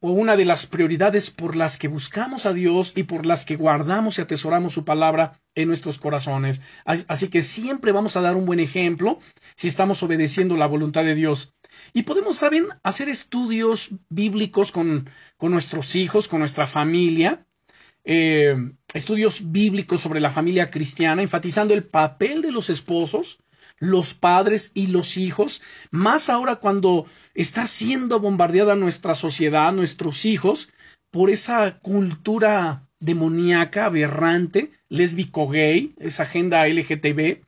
o una de las prioridades por las que buscamos a Dios y por las que guardamos y atesoramos su palabra en nuestros corazones. Así que siempre vamos a dar un buen ejemplo si estamos obedeciendo la voluntad de Dios. Y podemos, ¿saben?, hacer estudios bíblicos con, con nuestros hijos, con nuestra familia, eh, estudios bíblicos sobre la familia cristiana, enfatizando el papel de los esposos, los padres y los hijos, más ahora cuando está siendo bombardeada nuestra sociedad, nuestros hijos, por esa cultura demoníaca, aberrante, lésbico gay, esa agenda LGTB,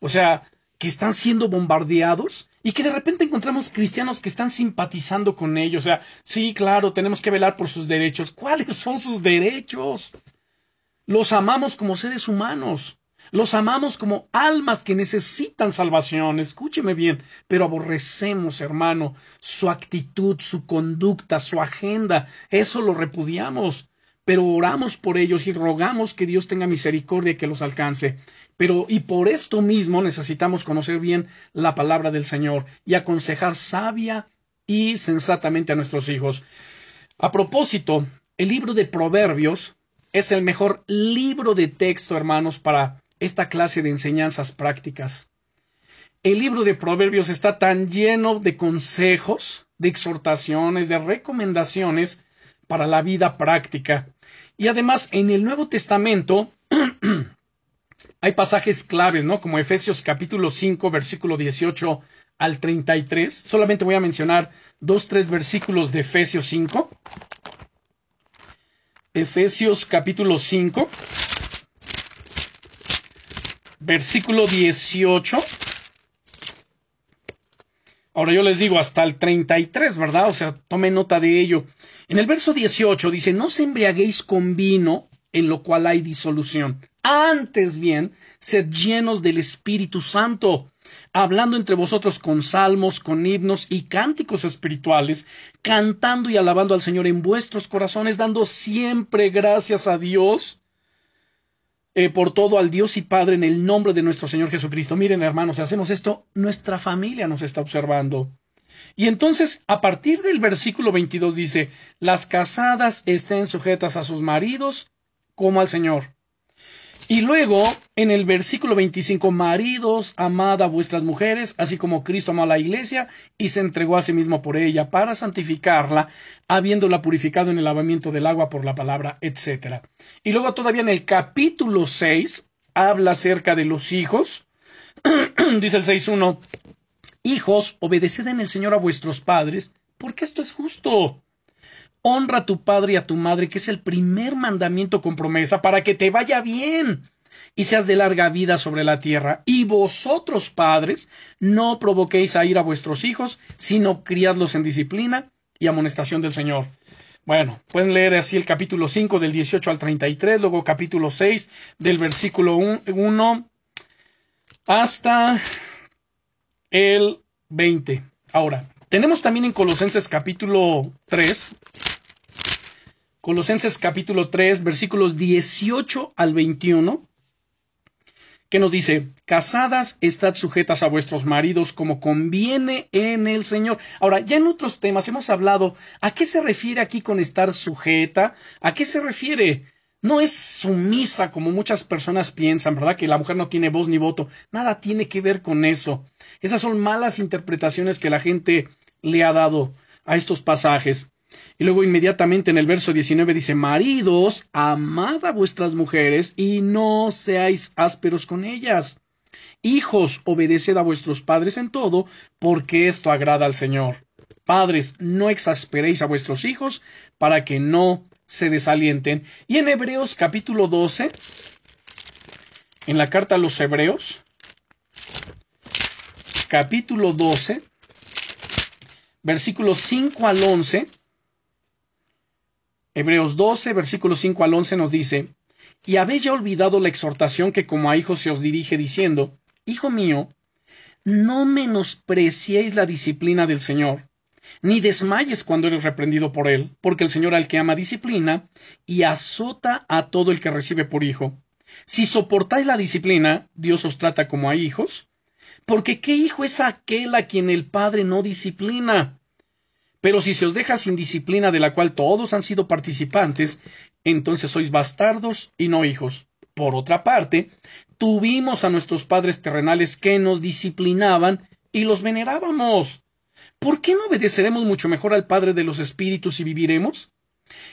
o sea, que están siendo bombardeados y que de repente encontramos cristianos que están simpatizando con ellos. O sea, sí, claro, tenemos que velar por sus derechos. ¿Cuáles son sus derechos? Los amamos como seres humanos. Los amamos como almas que necesitan salvación, escúcheme bien, pero aborrecemos, hermano, su actitud, su conducta, su agenda, eso lo repudiamos, pero oramos por ellos y rogamos que Dios tenga misericordia y que los alcance. Pero y por esto mismo necesitamos conocer bien la palabra del Señor y aconsejar sabia y sensatamente a nuestros hijos. A propósito, el libro de Proverbios es el mejor libro de texto, hermanos, para esta clase de enseñanzas prácticas. El libro de Proverbios está tan lleno de consejos, de exhortaciones, de recomendaciones para la vida práctica. Y además en el Nuevo Testamento hay pasajes claves, ¿no? Como Efesios capítulo 5, versículo 18 al 33. Solamente voy a mencionar dos, tres versículos de Efesios 5. Efesios capítulo 5, versículo 18. Ahora yo les digo hasta el 33, ¿verdad? O sea, tome nota de ello. En el verso 18 dice, no se embriaguéis con vino en lo cual hay disolución. Antes bien, sed llenos del Espíritu Santo, hablando entre vosotros con salmos, con himnos y cánticos espirituales, cantando y alabando al Señor en vuestros corazones, dando siempre gracias a Dios eh, por todo al Dios y Padre en el nombre de nuestro Señor Jesucristo. Miren, hermanos, si hacemos esto, nuestra familia nos está observando. Y entonces, a partir del versículo 22 dice, las casadas estén sujetas a sus maridos como al Señor. Y luego, en el versículo 25, maridos, amad a vuestras mujeres, así como Cristo amó a la iglesia y se entregó a sí mismo por ella, para santificarla, habiéndola purificado en el lavamiento del agua por la palabra, etc. Y luego todavía en el capítulo 6, habla acerca de los hijos. Dice el 6.1, Hijos, obedeced en el Señor a vuestros padres, porque esto es justo. Honra a tu padre y a tu madre, que es el primer mandamiento con promesa, para que te vaya bien y seas de larga vida sobre la tierra. Y vosotros, padres, no provoquéis a ir a vuestros hijos, sino criadlos en disciplina y amonestación del Señor. Bueno, pueden leer así el capítulo 5 del 18 al 33, luego capítulo 6 del versículo 1 hasta el 20. Ahora, tenemos también en Colosenses capítulo 3, Colosenses capítulo 3, versículos 18 al 21, que nos dice, casadas, estad sujetas a vuestros maridos como conviene en el Señor. Ahora, ya en otros temas hemos hablado, ¿a qué se refiere aquí con estar sujeta? ¿A qué se refiere? No es sumisa como muchas personas piensan, ¿verdad? Que la mujer no tiene voz ni voto. Nada tiene que ver con eso. Esas son malas interpretaciones que la gente le ha dado a estos pasajes. Y luego inmediatamente en el verso 19 dice, Maridos, amad a vuestras mujeres y no seáis ásperos con ellas. Hijos, obedeced a vuestros padres en todo, porque esto agrada al Señor. Padres, no exasperéis a vuestros hijos para que no se desalienten. Y en Hebreos capítulo 12, en la carta a los Hebreos, capítulo 12, versículos 5 al 11, Hebreos 12, versículos 5 al 11 nos dice, Y habéis ya olvidado la exhortación que como a hijos se os dirige diciendo, Hijo mío, no menospreciéis la disciplina del Señor, ni desmayes cuando eres reprendido por él, porque el Señor al que ama disciplina y azota a todo el que recibe por hijo. Si soportáis la disciplina, Dios os trata como a hijos, porque ¿qué hijo es aquel a quien el Padre no disciplina? Pero si se os deja sin disciplina de la cual todos han sido participantes, entonces sois bastardos y no hijos. Por otra parte, tuvimos a nuestros padres terrenales que nos disciplinaban y los venerábamos. ¿Por qué no obedeceremos mucho mejor al Padre de los Espíritus y viviremos?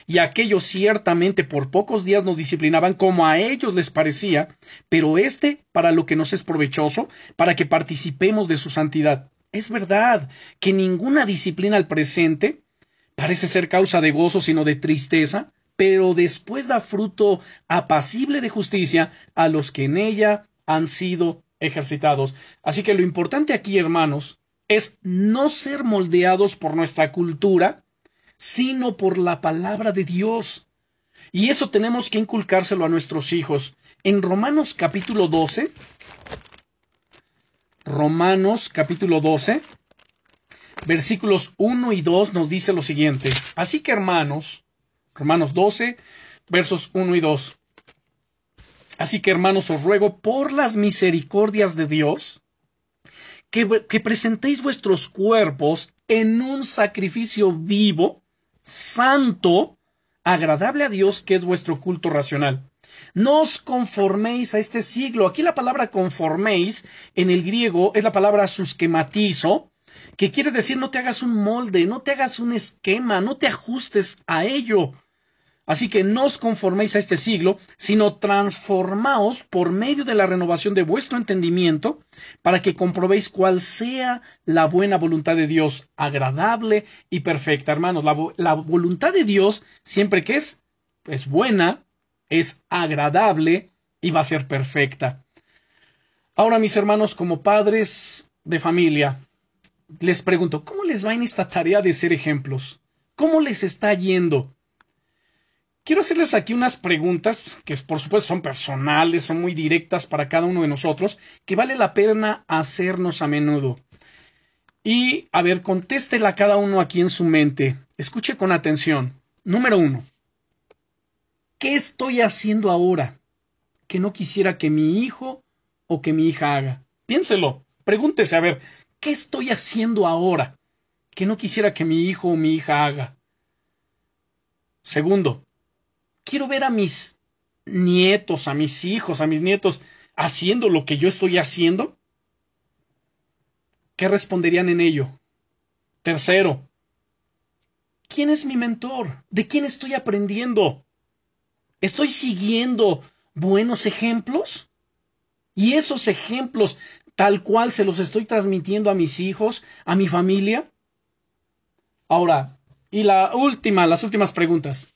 Y aquellos ciertamente por pocos días nos disciplinaban como a ellos les parecía, pero éste para lo que nos es provechoso, para que participemos de su santidad. Es verdad que ninguna disciplina al presente parece ser causa de gozo sino de tristeza, pero después da fruto apacible de justicia a los que en ella han sido ejercitados. Así que lo importante aquí, hermanos, es no ser moldeados por nuestra cultura, sino por la palabra de Dios. Y eso tenemos que inculcárselo a nuestros hijos. En Romanos capítulo 12, Romanos capítulo 12, versículos 1 y 2 nos dice lo siguiente. Así que hermanos, Romanos 12, versos 1 y 2. Así que hermanos, os ruego por las misericordias de Dios, que, que presentéis vuestros cuerpos en un sacrificio vivo, santo, agradable a Dios, que es vuestro culto racional. No os conforméis a este siglo. Aquí la palabra conforméis en el griego es la palabra susquematizo, que quiere decir no te hagas un molde, no te hagas un esquema, no te ajustes a ello. Así que no os conforméis a este siglo, sino transformaos por medio de la renovación de vuestro entendimiento, para que comprobéis cuál sea la buena voluntad de Dios, agradable y perfecta. Hermanos, la, la voluntad de Dios, siempre que es, es buena, es agradable y va a ser perfecta. Ahora, mis hermanos, como padres de familia, les pregunto, ¿cómo les va en esta tarea de ser ejemplos? ¿Cómo les está yendo? Quiero hacerles aquí unas preguntas que por supuesto son personales, son muy directas para cada uno de nosotros, que vale la pena hacernos a menudo. Y, a ver, contéstela cada uno aquí en su mente. Escuche con atención. Número uno. ¿Qué estoy haciendo ahora que no quisiera que mi hijo o que mi hija haga? Piénselo, pregúntese a ver, ¿qué estoy haciendo ahora que no quisiera que mi hijo o mi hija haga? Segundo, quiero ver a mis nietos, a mis hijos, a mis nietos haciendo lo que yo estoy haciendo. ¿Qué responderían en ello? Tercero, ¿quién es mi mentor? ¿De quién estoy aprendiendo? ¿Estoy siguiendo buenos ejemplos? Y esos ejemplos, tal cual se los estoy transmitiendo a mis hijos, a mi familia. Ahora, Y la última, las últimas preguntas.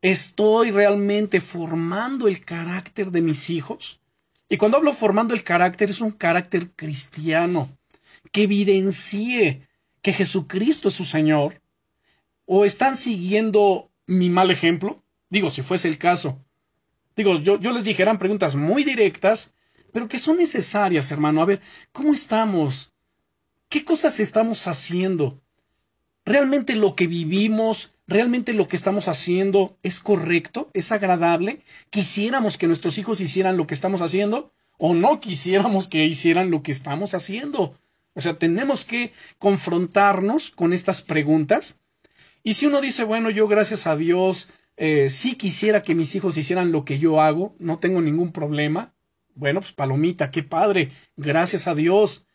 ¿Estoy realmente formando el carácter de mis hijos? Y cuando hablo formando el carácter, es un carácter cristiano, que evidencie que Jesucristo es su Señor. ¿O están siguiendo mi mal ejemplo? Digo, si fuese el caso. Digo, yo, yo les dije, eran preguntas muy directas, pero que son necesarias, hermano. A ver, ¿cómo estamos? ¿Qué cosas estamos haciendo? ¿Realmente lo que vivimos, realmente lo que estamos haciendo es correcto? ¿Es agradable? ¿Quisiéramos que nuestros hijos hicieran lo que estamos haciendo? ¿O no quisiéramos que hicieran lo que estamos haciendo? O sea, tenemos que confrontarnos con estas preguntas. Y si uno dice, bueno, yo gracias a Dios eh, si quisiera que mis hijos hicieran lo que yo hago, no tengo ningún problema. Bueno, pues palomita, qué padre, gracias a Dios.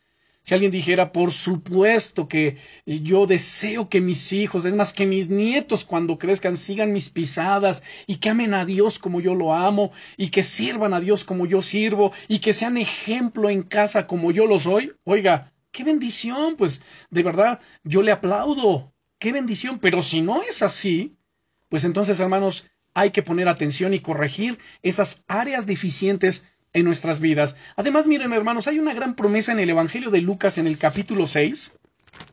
Si alguien dijera, por supuesto que yo deseo que mis hijos, es más que mis nietos cuando crezcan, sigan mis pisadas y que amen a Dios como yo lo amo y que sirvan a Dios como yo sirvo y que sean ejemplo en casa como yo lo soy, oiga, qué bendición, pues de verdad yo le aplaudo, qué bendición, pero si no es así, pues entonces, hermanos, hay que poner atención y corregir esas áreas deficientes en nuestras vidas. Además, miren, hermanos, hay una gran promesa en el Evangelio de Lucas en el capítulo 6.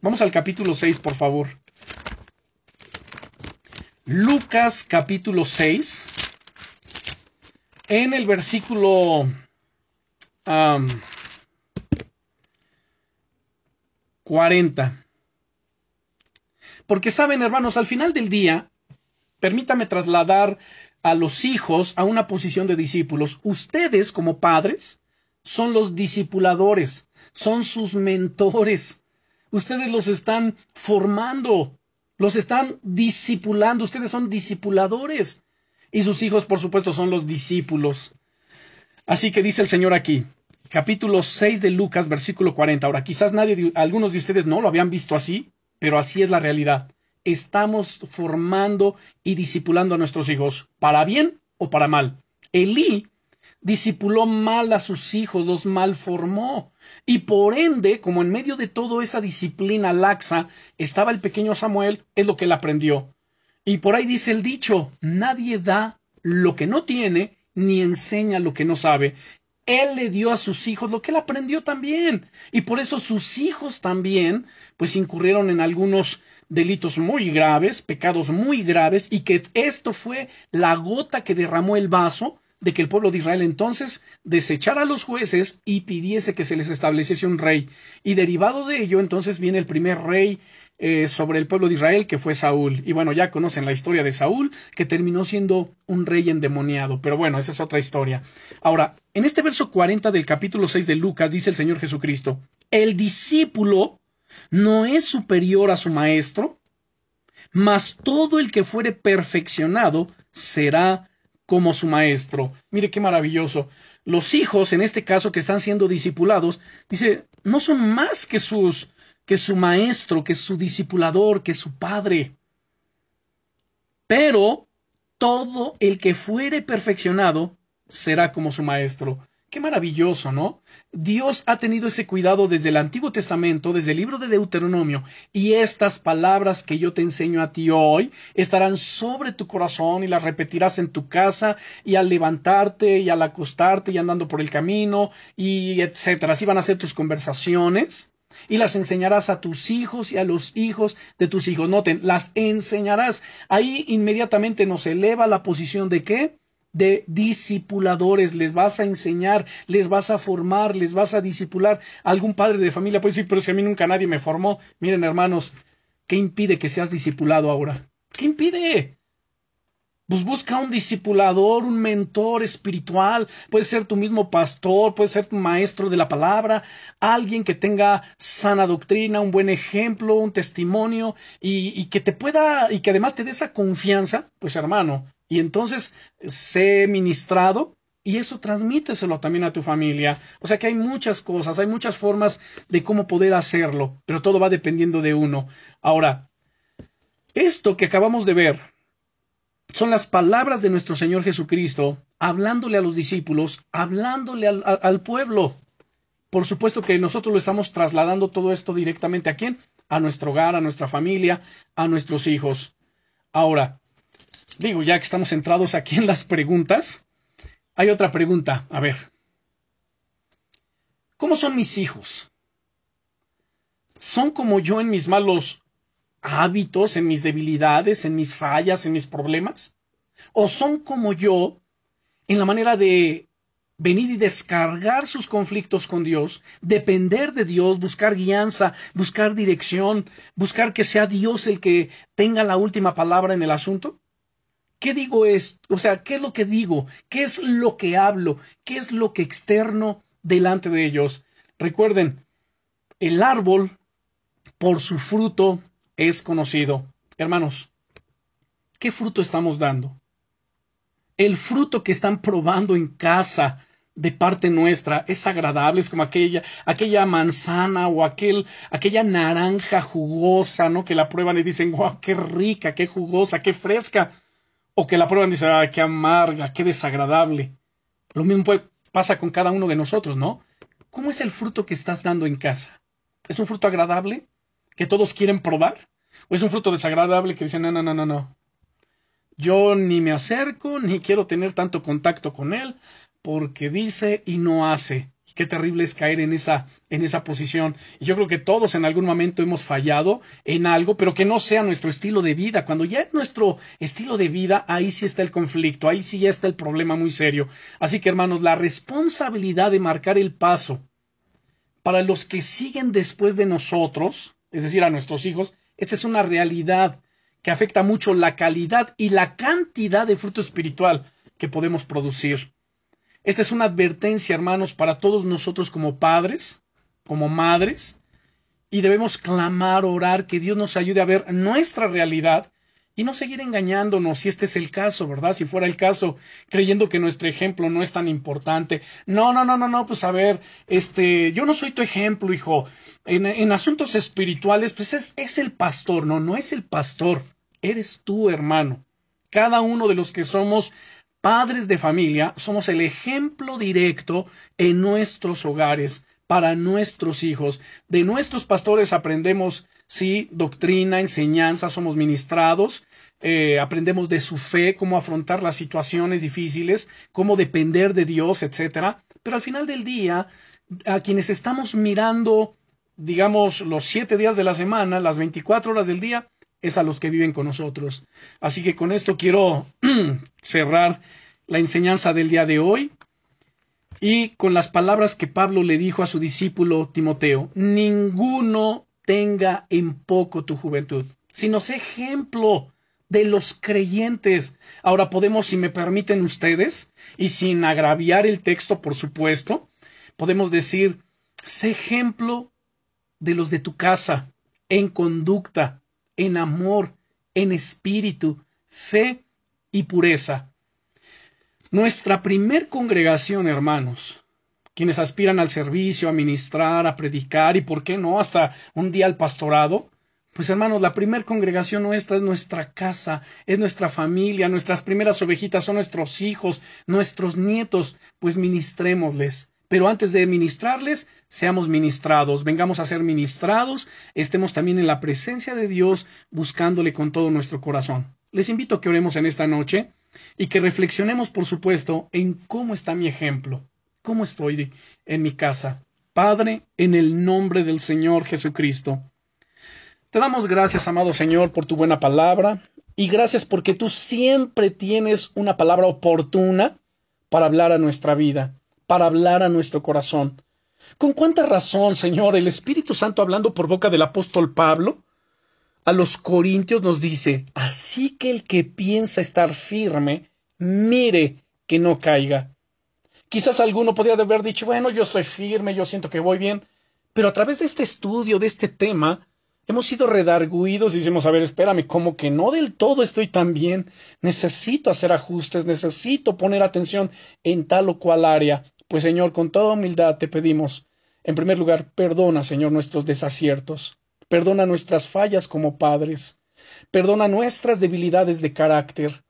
Vamos al capítulo 6, por favor. Lucas capítulo 6. En el versículo 40. Porque saben, hermanos, al final del día, permítame trasladar a los hijos a una posición de discípulos. Ustedes, como padres, son los discipuladores, son sus mentores. Ustedes los están formando, los están discipulando, ustedes son discipuladores. Y sus hijos, por supuesto, son los discípulos. Así que dice el Señor aquí, capítulo 6 de Lucas, versículo 40. Ahora, quizás nadie, algunos de ustedes no lo habían visto así, pero así es la realidad estamos formando y discipulando a nuestros hijos, para bien o para mal. Elí discipuló mal a sus hijos, los malformó. Y por ende, como en medio de toda esa disciplina laxa estaba el pequeño Samuel, es lo que él aprendió. Y por ahí dice el dicho, nadie da lo que no tiene, ni enseña lo que no sabe. Él le dio a sus hijos lo que él aprendió también. Y por eso sus hijos también, pues incurrieron en algunos delitos muy graves, pecados muy graves, y que esto fue la gota que derramó el vaso de que el pueblo de Israel entonces desechara a los jueces y pidiese que se les estableciese un rey. Y derivado de ello, entonces viene el primer rey eh, sobre el pueblo de Israel, que fue Saúl. Y bueno, ya conocen la historia de Saúl, que terminó siendo un rey endemoniado. Pero bueno, esa es otra historia. Ahora, en este verso 40 del capítulo 6 de Lucas dice el Señor Jesucristo, el discípulo no es superior a su maestro, mas todo el que fuere perfeccionado será como su maestro. Mire qué maravilloso. Los hijos, en este caso, que están siendo discipulados, dice, no son más que sus, que su maestro, que su discipulador, que su padre. Pero todo el que fuere perfeccionado será como su maestro. Qué maravilloso, ¿no? Dios ha tenido ese cuidado desde el Antiguo Testamento, desde el libro de Deuteronomio, y estas palabras que yo te enseño a ti hoy estarán sobre tu corazón y las repetirás en tu casa y al levantarte y al acostarte y andando por el camino y etcétera. Así van a ser tus conversaciones y las enseñarás a tus hijos y a los hijos de tus hijos. Noten, las enseñarás. Ahí inmediatamente nos eleva la posición de qué? de discipuladores, les vas a enseñar, les vas a formar, les vas a discipular. Algún padre de familia puede decir, pero si a mí nunca nadie me formó. Miren, hermanos, ¿qué impide que seas discipulado ahora? ¿Qué impide? Pues busca un discipulador, un mentor espiritual, puede ser tu mismo pastor, puede ser tu maestro de la palabra, alguien que tenga sana doctrina, un buen ejemplo, un testimonio y, y que te pueda y que además te dé esa confianza, pues hermano, y entonces sé ministrado y eso transmíteselo también a tu familia. O sea que hay muchas cosas, hay muchas formas de cómo poder hacerlo, pero todo va dependiendo de uno. Ahora, esto que acabamos de ver son las palabras de nuestro Señor Jesucristo, hablándole a los discípulos, hablándole al, al, pueblo. Por supuesto que nosotros lo estamos trasladando todo esto directamente a quién? a nuestro hogar, a nuestra familia, a nuestros hijos. Ahora, digo, ya que estamos centrados aquí en las preguntas, hay otra pregunta. A ver, ¿cómo son mis hijos? ¿Son como yo en mis malos hábitos, en mis debilidades, en mis fallas, en mis problemas? ¿O son como yo en la manera de venir y descargar sus conflictos con Dios, depender de Dios, buscar guianza, buscar dirección, buscar que sea Dios el que tenga la última palabra en el asunto? ¿Qué digo es, o sea, qué es lo que digo? ¿Qué es lo que hablo? ¿Qué es lo que externo delante de ellos? Recuerden, el árbol por su fruto es conocido. Hermanos, ¿qué fruto estamos dando? El fruto que están probando en casa, de parte nuestra es agradable, es como aquella, aquella manzana o aquel, aquella naranja jugosa, ¿no? Que la prueban y dicen, wow, qué rica, qué jugosa, qué fresca. O que la prueban y dicen, qué amarga, qué desagradable. Lo mismo pasa con cada uno de nosotros, ¿no? ¿Cómo es el fruto que estás dando en casa? ¿Es un fruto agradable que todos quieren probar? ¿O es un fruto desagradable que dicen, no, no, no, no, no? Yo ni me acerco, ni quiero tener tanto contacto con él, porque dice y no hace. Y qué terrible es caer en esa, en esa posición. Y yo creo que todos en algún momento hemos fallado en algo, pero que no sea nuestro estilo de vida. Cuando ya es nuestro estilo de vida, ahí sí está el conflicto, ahí sí ya está el problema muy serio. Así que, hermanos, la responsabilidad de marcar el paso para los que siguen después de nosotros, es decir, a nuestros hijos, esta es una realidad que afecta mucho la calidad y la cantidad de fruto espiritual que podemos producir. Esta es una advertencia, hermanos, para todos nosotros como padres, como madres, y debemos clamar, orar, que Dios nos ayude a ver nuestra realidad y no seguir engañándonos si este es el caso, ¿verdad? Si fuera el caso, creyendo que nuestro ejemplo no es tan importante. No, no, no, no, no, pues a ver, este, yo no soy tu ejemplo, hijo. En, en asuntos espirituales, pues es, es el pastor, no, no es el pastor, eres tú, hermano. Cada uno de los que somos padres de familia, somos el ejemplo directo en nuestros hogares para nuestros hijos. De nuestros pastores aprendemos, sí, doctrina, enseñanza, somos ministrados, eh, aprendemos de su fe, cómo afrontar las situaciones difíciles, cómo depender de Dios, etcétera. Pero al final del día, a quienes estamos mirando, digamos, los siete días de la semana, las veinticuatro horas del día, es a los que viven con nosotros. Así que con esto quiero cerrar la enseñanza del día de hoy y con las palabras que Pablo le dijo a su discípulo Timoteo, ninguno tenga en poco tu juventud, sino sé ejemplo de los creyentes. Ahora podemos, si me permiten ustedes, y sin agraviar el texto, por supuesto, podemos decir, sé ejemplo de los de tu casa, en conducta, en amor, en espíritu, fe y pureza. Nuestra primer congregación, hermanos, quienes aspiran al servicio, a ministrar, a predicar y, por qué no, hasta un día al pastorado, pues hermanos, la primer congregación nuestra es nuestra casa, es nuestra familia, nuestras primeras ovejitas son nuestros hijos, nuestros nietos, pues ministrémosles. Pero antes de ministrarles, seamos ministrados, vengamos a ser ministrados, estemos también en la presencia de Dios, buscándole con todo nuestro corazón. Les invito a que oremos en esta noche y que reflexionemos, por supuesto, en cómo está mi ejemplo, cómo estoy en mi casa. Padre, en el nombre del Señor Jesucristo. Te damos gracias, amado Señor, por tu buena palabra y gracias porque tú siempre tienes una palabra oportuna para hablar a nuestra vida para hablar a nuestro corazón. ¿Con cuánta razón, Señor, el Espíritu Santo hablando por boca del apóstol Pablo a los Corintios nos dice, así que el que piensa estar firme, mire que no caiga. Quizás alguno podría haber dicho, bueno, yo estoy firme, yo siento que voy bien, pero a través de este estudio, de este tema, hemos sido redarguidos y decimos, a ver, espérame, como que no del todo estoy tan bien, necesito hacer ajustes, necesito poner atención en tal o cual área. Pues Señor, con toda humildad te pedimos, en primer lugar, perdona, Señor, nuestros desaciertos, perdona nuestras fallas como padres, perdona nuestras debilidades de carácter,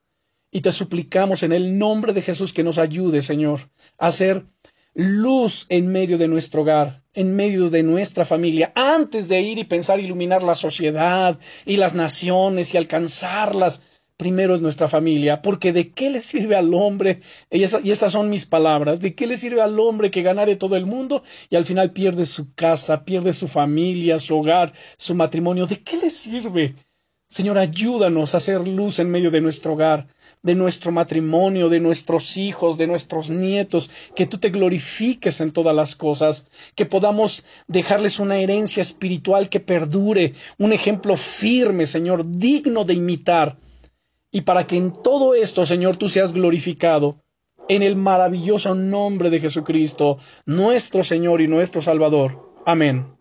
y te suplicamos en el nombre de Jesús que nos ayude, Señor, a ser luz en medio de nuestro hogar, en medio de nuestra familia, antes de ir y pensar iluminar la sociedad y las naciones y alcanzarlas. Primero es nuestra familia, porque ¿de qué le sirve al hombre? Y, estas son mis palabras, ¿de qué le sirve al hombre que ganare todo el mundo y al final pierde su casa, pierde su familia, su hogar, su matrimonio? ¿De qué le sirve? Señor, ayúdanos a hacer luz en medio de nuestro hogar, de nuestro matrimonio, de nuestros hijos, de nuestros nietos, que tú te glorifiques en todas las cosas, que podamos dejarles una herencia espiritual que perdure, un ejemplo firme, Señor, digno de imitar, y para que en todo esto, Señor, tú seas glorificado, en el maravilloso nombre de Jesucristo, nuestro Señor y nuestro Salvador. Amén.